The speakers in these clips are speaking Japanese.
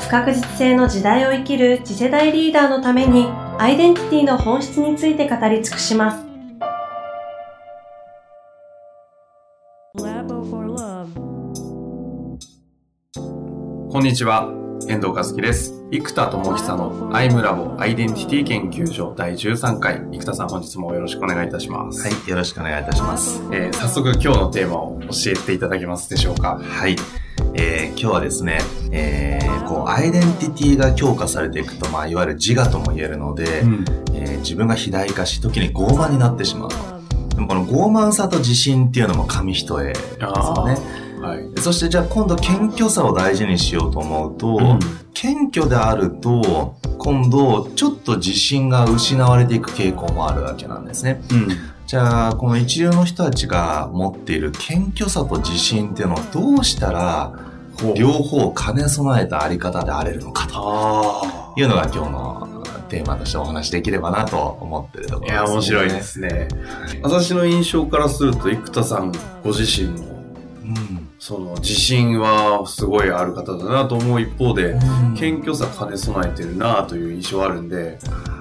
不確実性の時代を生きる次世代リーダーのためにアイデンティティの本質について語り尽くしますこんにちは、遠藤和樹です。生田智久のアイムラボアイデンティティ研究所第13回。生田さん本日もよろしくお願いいたします。はい、よろしくお願いいたします。えー早速今日のテーマを教えていただけますでしょうか？はい。えー今日はですね、えーこう、アイデンティティが強化されていくと、まあ、いわゆる自我とも言えるので、ん。えー自分が肥大化し、時に傲慢になってしまうと。でもこの傲慢さと自信っていうのも紙一重ですよね。はい。そしてじゃあ今度謙虚さを大事にしようと思うと、うん謙虚であると、今度ちょっと自信が失われていく傾向もあるわけなんですね。うん。じゃあ、この一流の人たちが持っている謙虚さと自信っていうのをどうしたら、両方兼ね備えたあり方であれるのかとあいうのが今日のテーマとしてお話しできればなと思ってるところです、や、面白いで。すね。私の印象からすると、生田さんご自身の、うん。その自信はすごいある方だなと思う一方で、謙虚さ兼ね備えてるなという印象あるんで、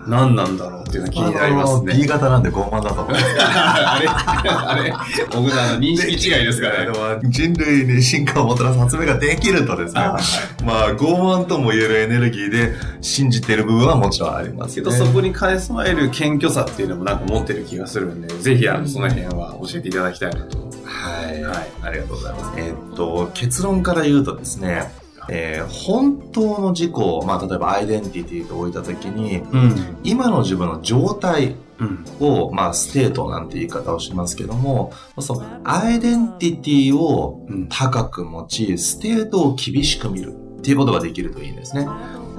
何なんだろうっていうのが気になりますあの B ね。型なんで傲慢だと思う。あれあれ僕のあの認識違いですかね。でも人類に進化をもたらす発明ができるとですね、あまあ傲慢とも言えるエネルギーで信じている部分はもちろんありますけどそこに兼ね備える謙虚さっていうのもなんか持ってる気がするんで、ぜひあのその辺は教えていただきたいなと。はい、はいありがとうございます。えーっと、結論から言うとですね、えー本当の自己を、まあ、例えばアイデンティティと置いたときに、うん。今の自分の状態うん。を、まあ、 state なんて言い方をしますけども、そう、アイデンティティをうん高く持ち、ステートを厳しく見るっていうことができるといいんですね。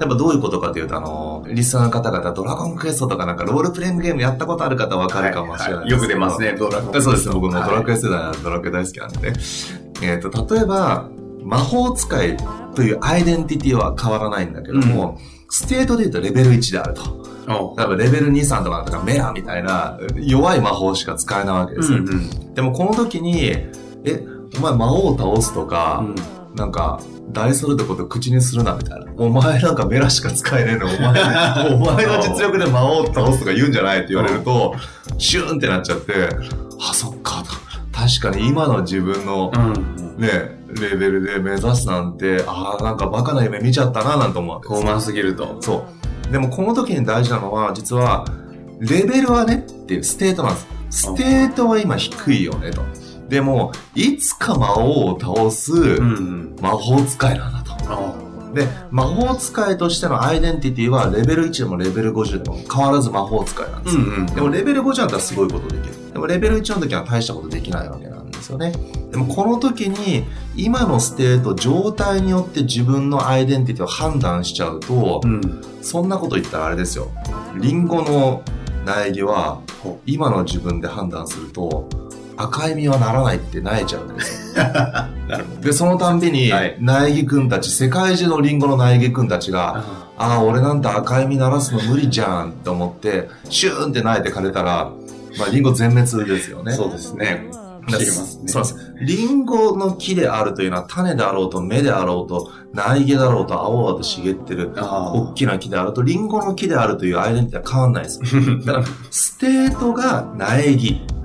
やっぱどういうことかというと、あの、リスナーの方々、ドラゴンクエストとかなんかロールプレイングゲームやったことある方はわかるかもしれないよく出ますね、ドラゴン。そうですね、僕もドラクエ。世代なんでドラクエ大好きなんでね。えっ、と、例えば、魔法使いというアイデンティティは変わらないんだけども、ステートで言うとレベル1であると。お例えばレベル2、3とかとかメラみたいな弱い魔法しか使えないわけですよ。ん。でもこの時に、え、お前魔王を倒すとか、なんか、大それたこと口にするなみたいな。お前なんかメラしか使えねえの。お前、お前の実力で魔王を倒すとか言うんじゃないって言われると、シューンってなっちゃって、あ、そっかと。確かに今の自分のうん。ね、レベルで目指すなんて、ああ、なんかバカな夢見ちゃったななんて思うわけです傲慢すぎると。そう。でもこの時に大事なのは、実は、レベルはねっていうステートなんです。ステートは今低いよねと。でも、いつか魔王を倒すん。魔法使いなんだと。で、魔法使いとしてのアイデンティティはレベル1でもレベル50でも変わらず魔法使いなんですよ。うんでもレベル50じゃったらすごいことできる。でもレベル1の時は大したことできないわけなんですよね。でもこの時に今のステート、状態によって自分のアイデンティティを判断しちゃうと、うん。そんなこと言ったらあれですよ。リンゴの苗木は今の自分で判断すると赤い実はならないって萎えちゃうんですよ。なるほで、そのたんびにはい苗木くんたち、世界中のリンゴの苗木くんたちが、ど。ああ、俺なんて赤い実ならすの無理じゃんって思って、シューンって苗で枯れたら、まあリンゴ全滅ですよね。そうですね。だ知りますね。そうです。リンゴの木であるというのは種であろうと芽であろうと苗木だろうと青々と茂ってるあ大きな木であるとリンゴの木であるというアイデンティティは変わんないです。だからステートが苗木あ。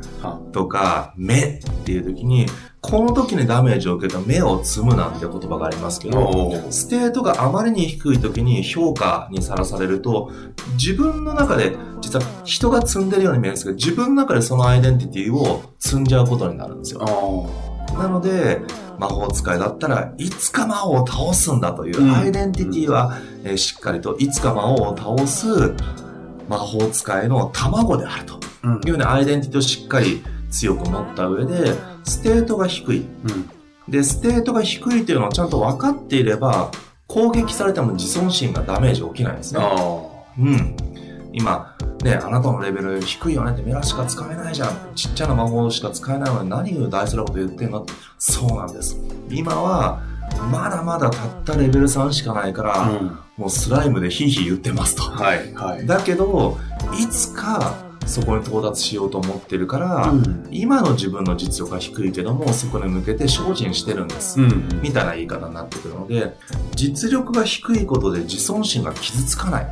とか芽っていう時にこの時にダメージを受けた芽を摘むなんて言葉がありますけどステートがあまりに低い時に評価にさらされると自分の中で実は人が摘んでるように見えるんですけど自分の中でそのアイデンティティを摘んじゃうことになるんですよ。あなので、魔法使いだったらいつか魔王を倒すんだといううん。アイデンティティは、えーしっかりといつか魔王を倒す魔法使いの卵であると。うんいうようなアイデンティティをしっかり強く持った上で、ステートが低い。うん。で、ステートが低いというのをちゃんと分かっていれば、攻撃されても自尊心がダメージ起きないんですね。あうん。今、ね、あなたのレベル低いよねってメラしか使えないじゃん。ちっちゃな魔法しか使えないのに何を大それたこと言ってんの？ってそうなんです。今は、まだまだたったレベル3しかないから、あ。うん。もうスライムでヒーヒー言ってますと。はい。はい。だけど、いつかそこに到達しようと思ってるから、うん。今の自分の実力が低いけども、そこに向けて精進してるんです。うん。みたいな言い方になってくるので、実力が低いことで自尊心が傷つかない。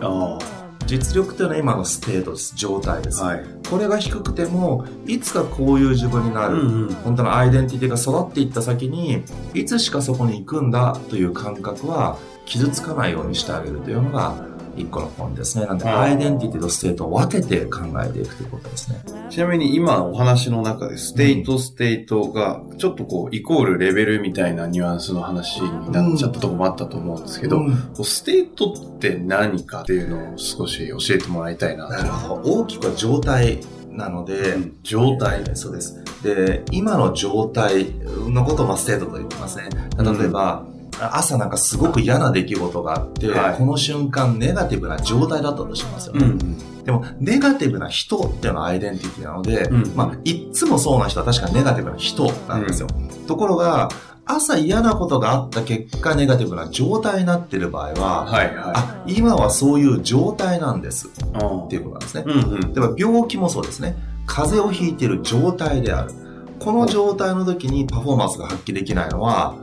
あ実力というのは今のステートです。状態です。あ。はい。これが低くても、いつかこういう自分になる。うん。本当のアイデンティティが育っていった先に、いつしかそこに行くんだという感覚は傷つかないようにしてあげるというのが一個の本ですね。なんで、うんアイデンティティとステートを分けて考えていくということですね。ちなみに今お話の中でステートステートがちょっとこうイコールレベルみたいなニュアンスの話になっちゃったとこもあったと思うんですけど、うんステートって何かっていうのを少し教えてもらいたいななるほど。大きくは状態なので、うん状態えーそうです。で、今の状態のことをまあステートと言ってますね。例えば、朝なんかすごく嫌な出来事があって、はいこの瞬間ネガティブな状態だったとしますよね。ん。でも、ネガティブな人っていうのはアイデンティティなので、うんまあ、いっつもそうな人は確かにネガティブな人なんですよ。ところが、朝嫌なことがあった結果、ネガティブな状態になっている場合は、はいはあ、今はそういう状態なんですっていうことなんですね。うんうん。例えば病気もそうですね。風邪をひいている状態である。この状態の時にパフォーマンスが発揮できないのは、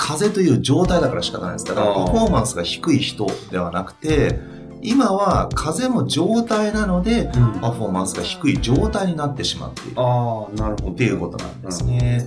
風邪という状態だから仕方ないです。だからパフォーマンスが低い人ではなくて、今は風邪の状態なので、うんパフォーマンスが低い状態になってしまっているああ、なるほど。っていうことなんですね。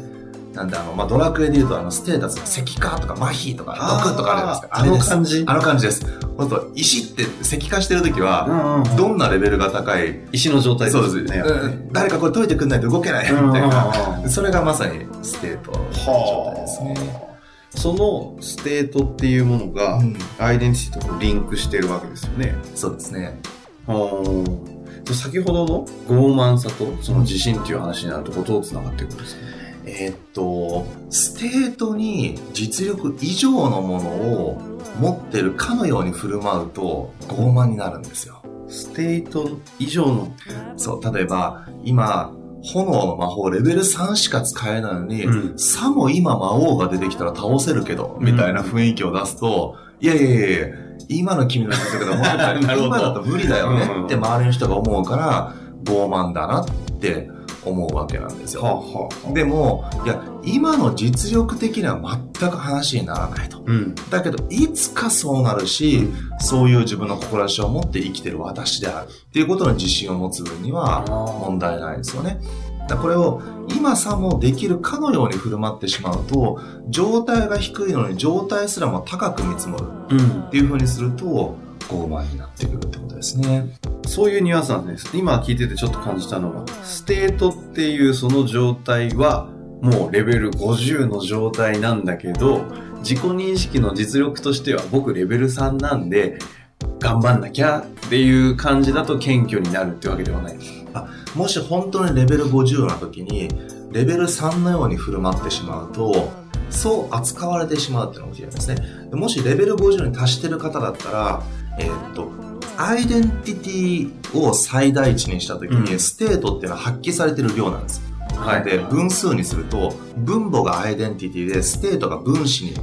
なんであの、まあ、ドラクエで言うとあの、ステータスの石化とか麻痺とか毒とかあるじゃないですか。あの感じあの感じです。本当石って石化してる時は。どんなレベルが高い石の状態そうですね。うん誰かこれ解いてくんないと動けないみうんたいな。うんそれがまさにステートの状態ですね。そのステートっていうものが、うんアイデンティティとリンクしてるわけですよね。そうですね。先ほどの傲慢さとその自信っていう話になるとこうどう繋がっていくんですか？えーっと、ステートに実力以上のものを持ってるかのように振る舞うと傲慢になるんですよ。ステート以上の、そう、例えば、今、炎の魔法レベル3しか使えないのに、うん。さも今魔王が出てきたら倒せるけど、みたいな雰囲気を出すと、いやいやいやいや、今の君の実力でもっとなるほど今だと無理だよねうん。って周りの人が思うから、傲慢だなって思うわけなんですよ。はあ、でも、いや、今の実力的には全く話にならないと。うん。だけど、いつかそうなるし、そういう自分の志を持って生きてる私であるっていうことの自信を持つ分には問題ないですよね。だこれを今さもできるかのように振る舞ってしまうと、状態が低いのに状態すらも高く見積もるうんっ。ていう風にすると、傲慢になってくるっですね。そういうニュアンスなんです。今聞いててちょっと感じたのは、 state っていうその状態は、もうレベル50の状態なんだけど、自己認識の実力としては僕レベル3なんで、頑張んなきゃっていう感じだと謙虚になるってわけではない。もし本当にレベル50な時に、レベル3のように振る舞ってしまうと、そう扱われてしまうっていうのが起きるんですね。でもしレベル50に達してる方だったら、えーっと、アイデンティティを最大値にした時に、うん state っていうのは発揮されてる量なんです。はで、分数にすると、分母がアイデンティティで、 state が分子に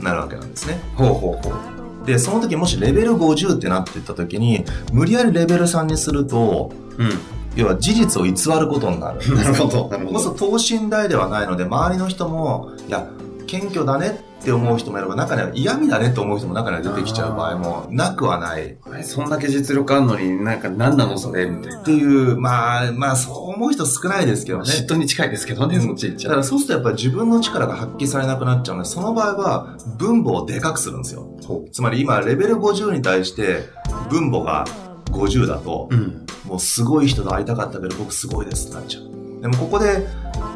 なるわけなんですね。ほうほうほう。で、その時もしレベル50ってなっていった時に、無理やりレベル3にすると、うん。要は事実を偽ることになるんです なるほど。なるほど。こそ等身大ではないので、周りの人も、いや、謙虚だねって思う人もいれば、中には嫌味だねって思う人も中には出てきちゃう場合もなくはない。はいそんだけ実力あんのになんか何なのそれみたいな。っていう、まあ、まあ、そう思う人少ないですけどね。嫉妬に近いですけどね、そっち行っちゃう。だからそうするとやっぱり自分の力が発揮されなくなっちゃうので、その場合は分母をでかくするんですよ。つまり今、レベル50に対して分母が50だと、うん。もうすごい人と会いたかったけど僕すごいですってなっちゃう。でもここで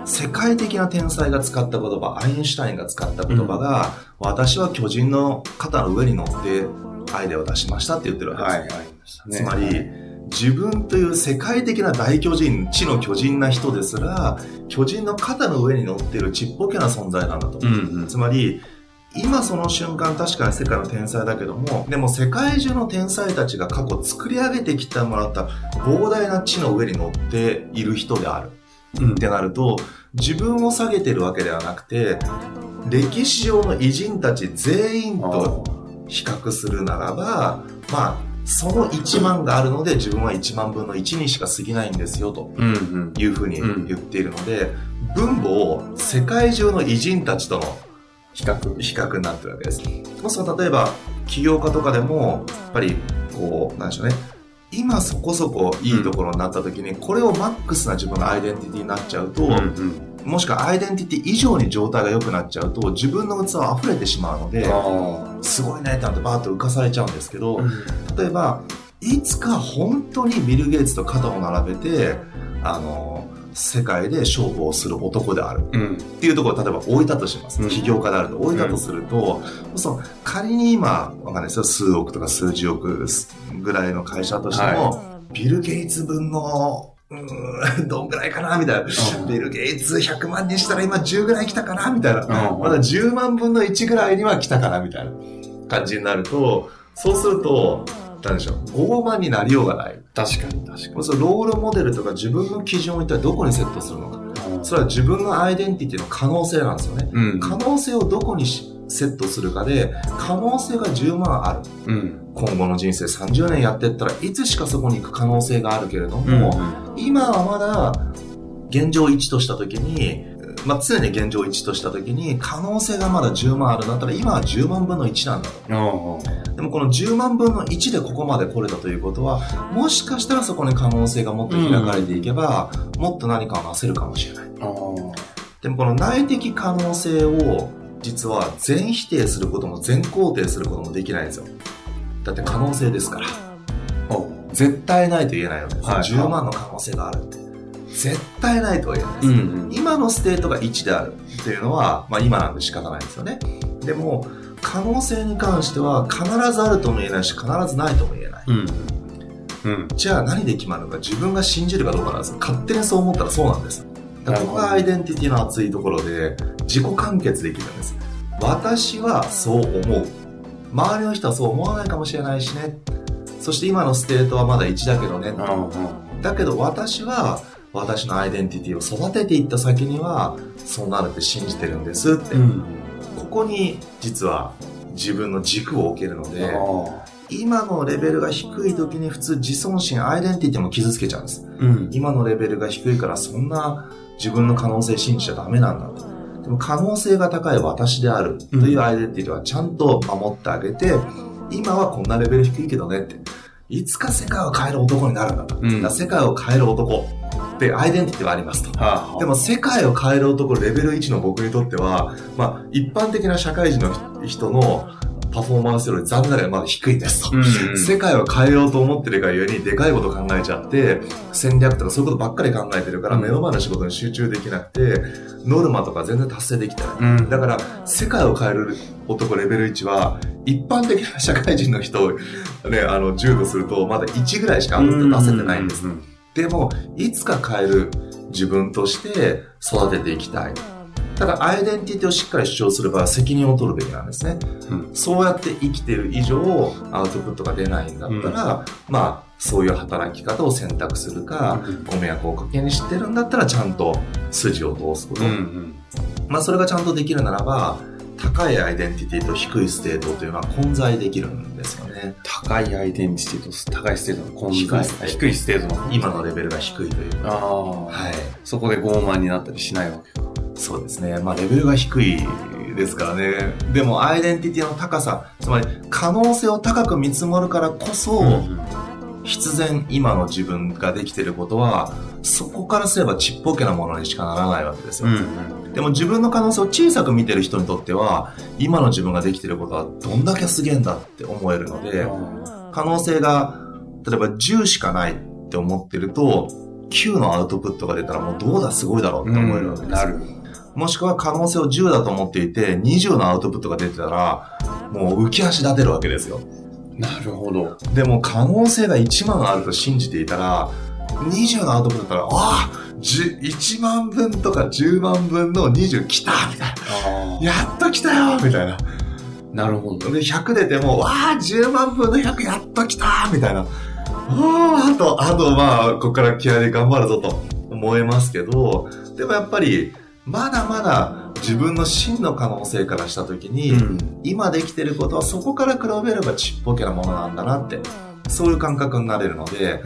世界的な天才が使った言葉、アインシュタインが使った言葉が、私は巨人の肩の上に乗ってアイデアを出しましたって言ってるわけです。はい。つまり、自分という世界的な大巨人、地の巨人な人ですら、巨人の肩の上に乗っているちっぽけな存在なんだと。うんうん。つまり、今その瞬間確かに世界の天才だけども、でも世界中の天才たちが過去作り上げてきてもらった膨大な地の上に乗っている人である。うんってなると、自分を下げてるわけではなくて、歴史上の偉人たち全員と比較するならば、まあ、その1万があるので自分は1万分の1にしか過ぎないんですよと。いうふうに言っているので、分母を世界中の偉人たちとの比較。比較になってるわけです。もし例えば起業家とかでも、やっぱりこう、なんでしょうね。今そこそこいいところになった時に、これをマックスな自分のアイデンティティになっちゃうと、うんうん。もしくはアイデンティティ以上に状態が良くなっちゃうと、自分の器は溢れてしまうので、あすごいねってなってバーッと浮かされちゃうんですけど、あ。例えば、いつか本当にビル・ゲイツと肩を並べて、あの、世界で勝負をする男であるうん。っていうところを例えば置いたとします。うん起業家であると置いたとすると、その仮に今、わかんないですよ、数億とか数十億ぐらいの会社としても、ビル・ゲイツ分の、うーん、どんぐらいかなみたいな。ビル・ゲイツ100万にしたら今10ぐらい来たかなみたいな。うんまだ10万分の1ぐらいには来たかなみたいな感じになると、そうすると、なんでしょう、傲慢になりようがない。確かに確かに。そのロールモデルとか自分の基準を一体どこにセットするのか。それは自分のアイデンティティの可能性なんですよね。うん。可能性をどこにしセットするかで、可能性が10万ある。うん。今後の人生30年やってったらいつしかそこに行く可能性があるけれどうん。も、今はまだ現状1とした時に、まあ、常に現状1とした時に可能性がまだ10万あるんだったら今は10万分の1なんだと。あでもこの10万分の1でここまで来れたということは、もしかしたらそこに可能性がもっと開かれていけば、もっと何かをなせるかもしれない。でもこの内的可能性を実は全否定することも全肯定することもできないんですよ。だって可能性ですから。あ。絶対ないと言えないわけです。はい10万の可能性があるって。絶対ないとは言えないです。うん。今の state が1であるっていうのは、まあ今なんで仕方ないですよね。でも、可能性に関しては必ずあるとも言えないし、必ずないとも言えない。うん。うん。じゃあ何で決まるのか自分が信じるかどうかなんです勝手にそう思ったらそうなんです。だからここがアイデンティティの熱いところで自己完結できるんです。私はそう思う。周りの人はそう思わないかもしれないしね。そして今の state はまだ1だけどね。ああ。だけど私は私のアイデンティティを育てていった先にはそうなるって信じてるんですって。うん。ここに実は自分の軸を置けるので、あ今のレベルが低い時に普通自尊心、アイデンティティも傷つけちゃうんです。あ。うん。今のレベルが低いからそんな自分の可能性信じちゃダメなんだと。でも可能性が高い私であるというアイデンティティはちゃんと守ってあげて、今はこんなレベル低いけどねって。いつか世界を変える男になるんだと。うん世界を変える男ってアイデンティティはありますと。はあ。でも世界を変える男レベル1の僕にとっては、まあ一般的な社会人の人のパフォーマンスより残念ながらまだ低いですと。うん。世界を変えようと思ってるがゆえにでかいこと考えちゃって戦略とかそういうことばっかり考えてるから目の前の仕事に集中できなくてノルマとか全然達成できてない。うん。だから世界を変える男レベル1は一般的な社会人の人をね、あの、10度するとまだ1ぐらいしか出せてないんです。うん。でも、いつか変える自分として育てていきたい。ただ、アイデンティティをしっかり主張する場合は責任を取るべきなんですね。うんそうやって生きてる以上、アウトプットが出ないんだったら、まあ、そういう働き方を選択するか、うんご迷惑をかけにしてるんだったら、ちゃんと筋を通すこと。うん。うん。まあ、それがちゃんとできるならば、高いアイデンティティと低い state というのは混在できるんですよね。高いアイデンティティと高い state の混低い在。低い state の。今のレベルが低いという。ああ。はい。そこで傲慢になったりしないわけか。そうですね。まあ、レベルが低いですからね。でも、アイデンティティの高さ、つまり、可能性を高く見積もるからこそ、必然今の自分ができていることは、そこからすればちっぽけなものにしかならないわけですよ。うん。でも自分の可能性を小さく見てる人にとっては、今の自分ができていることはどんだけすげえんだって思えるので、可能性が、例えば10しかないって思ってると、9のアウトプットが出たらもうどうだすごいだろうって思えるわけですよ。なる。もしくは可能性を10だと思っていて、20のアウトプットが出てたら、もう浮き足立てるわけですよ。なるほど。でも可能性が1万あると信じていたら、20のアウトプットだったら、ああ10 1万分とか10万分の20来たみたいな。あやっと来たよみたいな。なるほど。で、100出ても、わあ、10万分の100やっと来たみたいな。ああ、あと、あと、まあ、ここから気合で頑張るぞと思えますけど、でもやっぱり、まだまだ自分の真の可能性からしたときに、うん今できてることはそこから比べればちっぽけなものなんだなって、そういう感覚になれるので、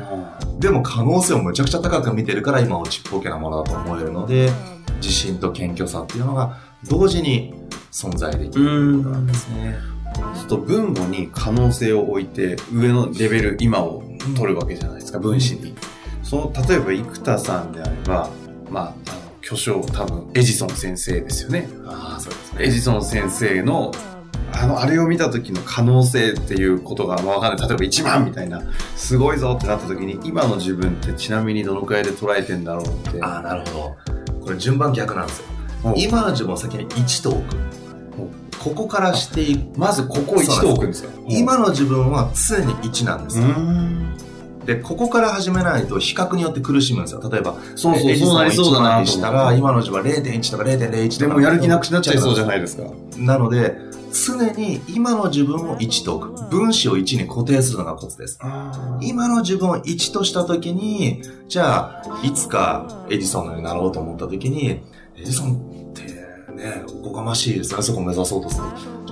でも可能性をむちゃくちゃ高く見てるから今をちっぽけなものだと思えるので、自信と謙虚さっていうのが同時に存在できることなんですね。ちょっと分母に可能性を置いて上のレベル今を取るわけじゃないですか、分子に。その、例えば生田さんであれば、まあ、巨匠多分エジソン先生ですよね。ああ、そうですエジソン先生のあの、あれを見た時の可能性っていうことがまあわかんない。例えば1万みたいな、すごいぞってなった時に、今の自分ってちなみにどのくらいで捉えてんだろうって。ああ、なるほど。これ順番逆なんですよ。お今の自分を先に1と置く。ここからしていく。まずここを1と置くんですよ。今の自分は常に1なんですよ。うん。で、ここから始めないと比較によって苦しむんですよ。例えば、そうそう、そうなりそうだ1なにしたら、今の自分は0.1とか0.01とか。でもやる気なくなっちゃいそうじゃないですか。なので、常に今の自分を1と置く。分子を1に固定するのがコツです。今の自分を1としたときに、じゃあ、いつかエジソンになろうと思ったときに、エジソンってね、おこがましいですよね、そこを目指そうとする。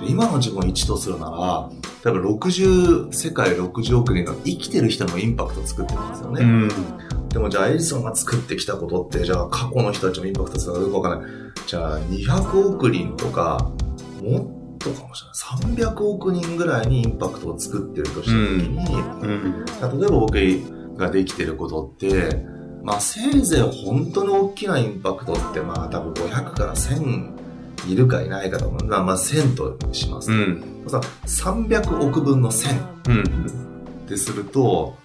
今の自分を1とするなら、例えば60、世界60億人の生きてる人のインパクト作ってますよね。うん。でもじゃあエジソンが作ってきたことって、じゃあ過去の人たちのインパクトするのかどうかわかんない。じゃあ200億人とか、もっとかもしれない。300億人ぐらいにインパクトを作ってるとしたときに、うん。例えば僕ができてることって、まあせいぜい本当に大きなインパクトって、まあ多分500から1000いるかいないかと思う。まあまあ1000とします。うん。さ300億分の1000うん。ってすると、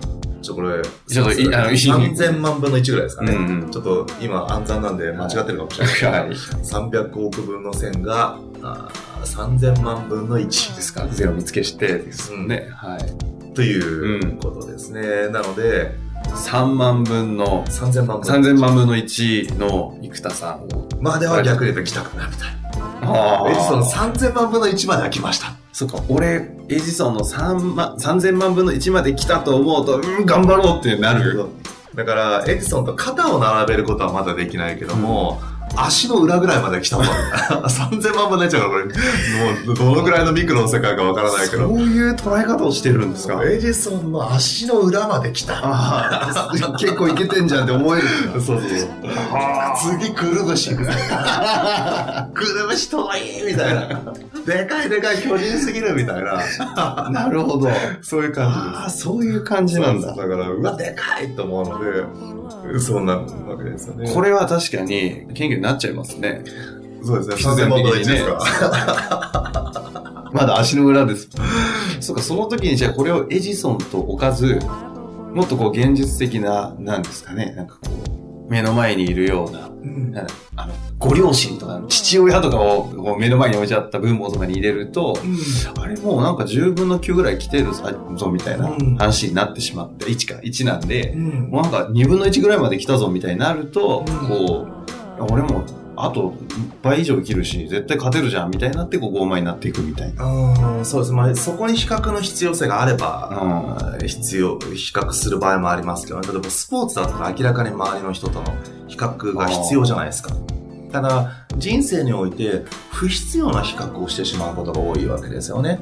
ちょ、これ、ちょっといあの3000万分の1ぐらいですかね。うんちょっと今暗算なんで間違ってるかもしれないけど、はい。300億分の1000があー3000万分の1ですかゼロ見つけしてですね。はい。ということですね。なので、3万分の、3000万分の3000万分の1の生田さんを。までは逆に言うと来たかなみたいな。あエジソン3000万分の1までは来ました。そっか、俺、エジソンの3万、3000万分の1まで来たと思うと、うん、頑張ろうってなる？だから、エジソンと肩を並べることはまだできないけども、足の裏ぐらいまで来たと。3000万分の1だからこれ、もうどのぐらいのミクロの世界かわからないけど。そういう捉え方をしてるんですか？エジソンの足の裏まで来た。結構いけてんじゃんって思える。そうそう。次、くるぶし。くるぶし遠いみたいな。でかいでかい巨人すぎるみたいな。なるほど。そういう感じ。ああ、そういう感じなんだだ。から、うわ、でかいと思うので、そうなるわけですよね。これは確かに、謙虚になっちゃいますね。そうですね。必然的にね3000万分の1ですか。まだ足の裏です。そうか、その時にじゃあこれをエジソンと置かず、もっとこう現実的な、なんですかね、なんかこう、目の前にいるような、うんあの、ご両親とか、父親とかをこう目の前に置いちゃった分母とかに入れると、あれもうなんか10分の9ぐらい来てるぞみたいなうん話になってしまって、1か、1なんで、うんもうなんか2分の1ぐらいまで来たぞみたいになると、うんこう、俺もあと倍以上生きるし、絶対勝てるじゃんみたいになって、こう傲慢になっていくみたいな。うんそうです。まあ、そこに比較の必要性があれば、必要、比較する場合もありますけど、ね、例えばスポーツだったら明らかに周りの人との比較が必要じゃないですか。ただ、人生において不必要な比較をしてしまうことが多いわけですよね。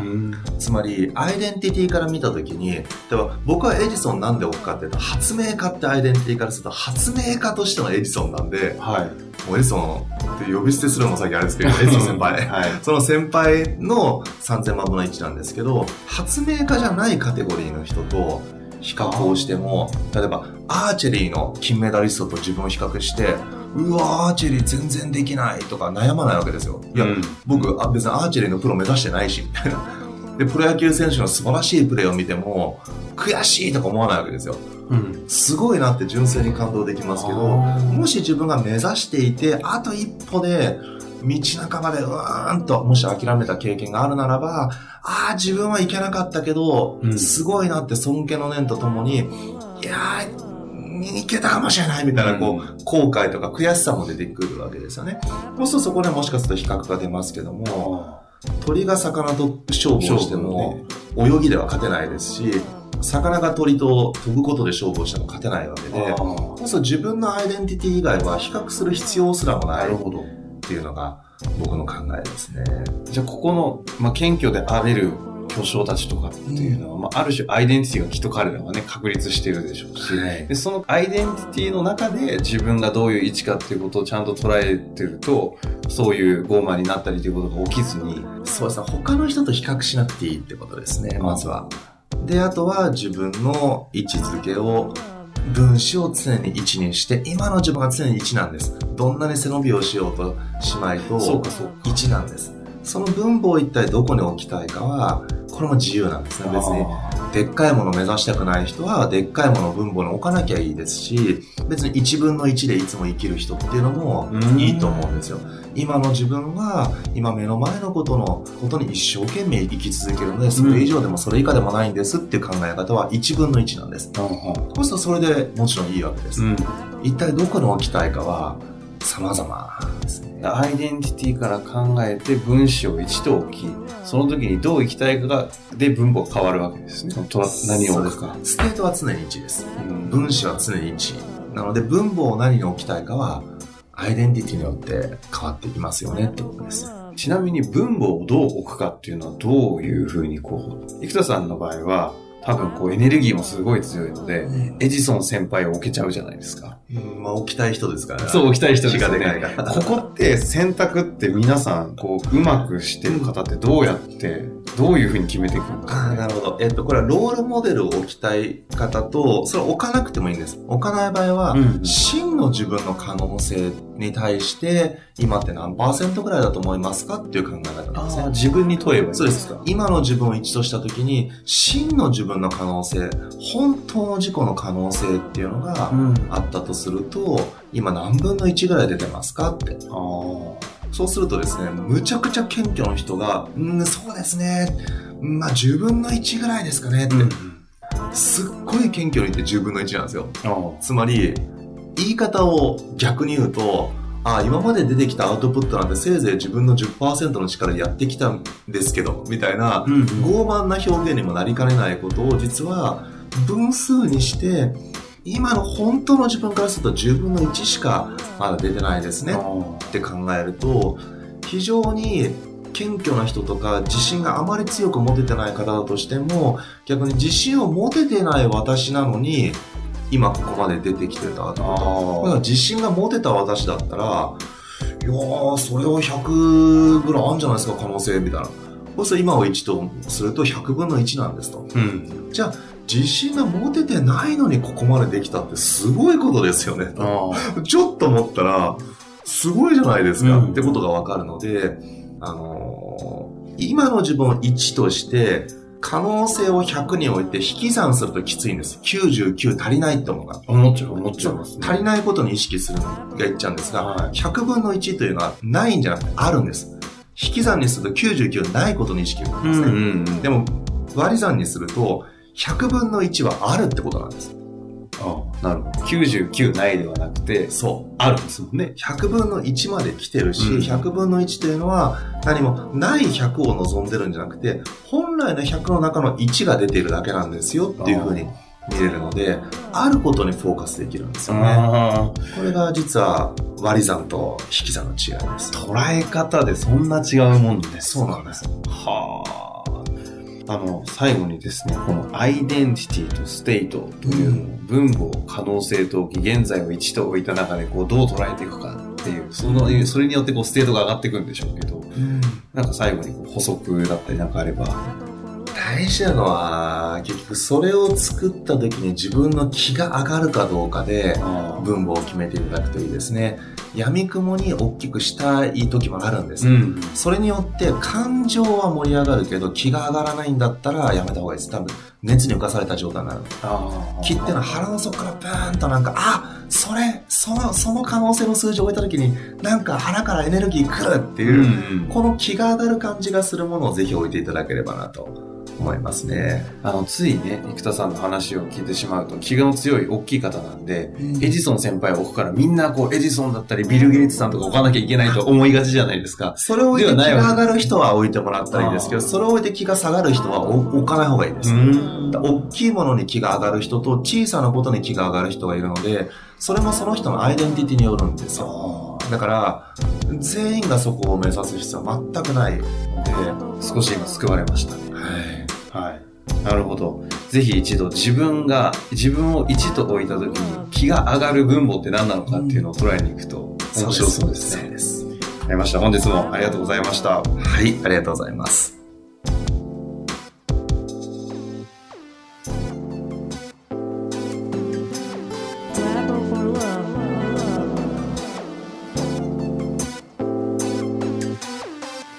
うん。つまり、アイデンティティから見たときに、例えば僕はエジソンなんで置くかっていうと、発明家ってアイデンティティからすると、発明家としてのエジソンなんで、はい。もうエジソンって呼び捨てするのもさっきあれですけど、エジソン先輩。はい。その先輩の3000万分の1なんですけど、発明家じゃないカテゴリーの人と比較をしても、例えばアーチェリーの金メダリストと自分を比較して、うわ、アーチェリー全然できないとか悩まないわけですよ。いや、うん僕、あ別にアーチェリーのプロ目指してないし、みたいな。で、プロ野球選手の素晴らしいプレーを見ても、悔しいとか思わないわけですよ。うん。すごいなって純粋に感動できますけど、もし自分が目指していて、あと一歩で、道半ばでうーんと、もし諦めた経験があるならば、ああ、自分はいけなかったけど、うんすごいなって尊敬の念とともに、いやー、いけたかもしれないみたいな、こう、後悔とか悔しさも出てくるわけですよね。そうするとそこでもしかすると比較が出ますけども、鳥が魚と勝負をしても、泳ぎでは勝てないですし、魚が鳥と飛ぶことで勝負をしても勝てないわけで、まず自分のアイデンティティ以外は比較する必要すらもないっていうのが僕の考えですね。じゃあここの、まあ、謙虚であれる巨匠たちとかっていうのは、うん、まあ、ある種アイデンティティがきっと彼らはね、確立してるでしょうし、はい、でそのアイデンティティの中で自分がどういう位置かっていうことをちゃんと捉えてると、そういう傲慢になったりということが起きずに。そうですね、他の人と比較しなくていいってことですね、まずは。で、あとは自分の位置づけを分子を常に1にして、今の自分が常に1なんです。どんなに背伸びをしようとしまいと、1なんです。その分母を一体どこに置きたいかは、これも自由なんですね、別に。でっかいものを目指したくない人は、でっかいものを分母に置かなきゃいいですし、別に1分の1でいつも生きる人っていうのもいいと思うんですよ。今の自分は、今目の前のことのことに一生懸命生き続けるので、それ以上でもそれ以下でもないんですっていう考え方は1分の1なんです。そうするとそれでもちろんいいわけです。一体どこに置きたいかは、様々ですね。アイデンティティから考えて分子を1と置き、その時にどう行きたいかが、で分母が変わるわけですね。何を置くか。 state は常に1です。うん、分子は常に1。なので分母を何に置きたいかは、アイデンティティによって変わってきますよねってことです。ちなみに分母をどう置くかっていうのはどういうふうにこう、生田さんの場合は、多分こうエネルギーもすごい強いので、エジソン先輩を置けちゃうじゃないですか。うん、まあ置きたい人ですからね。そう、置きたい人ですよね。ここって選択って皆さん、こう、うまくしてる方ってどうやってどういうふうに決めていくのか。あなるほど。えっと、これはロールモデルを置きたい方と、それを置かなくてもいいんです。置かない場合は、うん、真の自分の可能性に対して、今って何パーセントぐらいだと思いますかっていう考え方なんですね。自分に問えばいいそうですか。今の自分を一としたときに、真の自分の可能性、本当の自己の可能性っていうのがあったとすると、うん、今何分の1ぐらい出てますかって。あそうするとですね、むちゃくちゃ謙虚な人が、うん、そうですね、まあ10分の1ぐらいですかねって、うん、すっごい謙虚に言って10分の1なんですよ。つまり、言い方を逆に言うと、あ今まで出てきたアウトプットなんてせいぜい自分の10%の力でやってきたんですけど、みたいな、うんうん、傲慢な表現にもなりかねないことを実は分数にして、今の本当の自分からすると10分の1しかまだ出てないですね。って考えると非常に謙虚な人とか自信があまり強く持ててない方だとしても逆に自信を持ててない私なのに今ここまで出てきてたってことだから自信が持てた私だったらいやーそれは100ぐらいあるんじゃないですか可能性みたいな。そうすると今を1とすると100分の1なんですと、うん、じゃあ自信が持ててないのにここまでできたってすごいことですよね。ちょっと思ったら、すごいじゃないですか、うん、ってことがわかるので、あのー、今の自分を1として、可能性を100に置いて引き算するときついんです。99足りないって思うが。思っちゃう、思っちゃいます、ね、足りないことに意識するのがいっちゃうんですが、はい、100分の1というのはないんじゃなくてあるんです。引き算にすると99ないことに意識するんですね。でも、割り算にすると、100分の1はあるってことなんです。ああなるほど。99ないではなくて、そう。あるんですもんね。100分の1まで来てるし、うん、100分の1というのは何もない100を望んでるんじゃなくて、本来の100の中の1が出ているだけなんですよっていうふうに見れるので、あることにフォーカスできるんですよね。これが実は割り算と引き算の違いです。捉え方でそんな違うもんです。そうなんです。はあ。あの、最後にですね、このアイデンティティと state というのを、分母、可能性と置き、現在を1と置いた中で、こう、どう捉えていくかっていう、その、それによってこう、 state が上がっていくんでしょうけど、うん、なんか最後にこう補足だったりなんかあれば。大事なのは、結局それを作った時に自分の気が上がるかどうかで、分母を決めていただくといいですね。闇雲に大きくしたい時もあるんです、うん、それによって感情は盛り上がるけど気が上がらないんだったらやめた方がいいです。多分熱に浮かされた状態になる。気っていうのは腹の底からブーンとなんかあそれそのその可能性の数字を置いた時になんか腹からエネルギー来るっていう、うんうん、この気が上がる感じがするものをぜひ置いていただければなと思いますね。あの、ついね、生田さんの話を聞いてしまうと、気が強い大きい方なんで、エジソン先輩を置くからみんなこう、エジソンだったり、ビル・ゲイツさんとか置かなきゃいけないと思いがちじゃないですか。それを置いて気が上がる人は置いてもらったらいいですけど、それを置いて気が下がる人は置かない方がいいです。大きいものに気が上がる人と小さなことに気が上がる人がいるので、それもその人のアイデンティティによるんですよ。だから、全員がそこを目指す必要は全くないので、少し今救われましたね。はい。はい。なるほど。ぜひ一度自分が、自分を1と置いた時に気が上がる分母って何なのかっていうのを捉えに行くと面白そうですね。そうです。ありました。本日もありがとうございました。はい、ありがとうございます。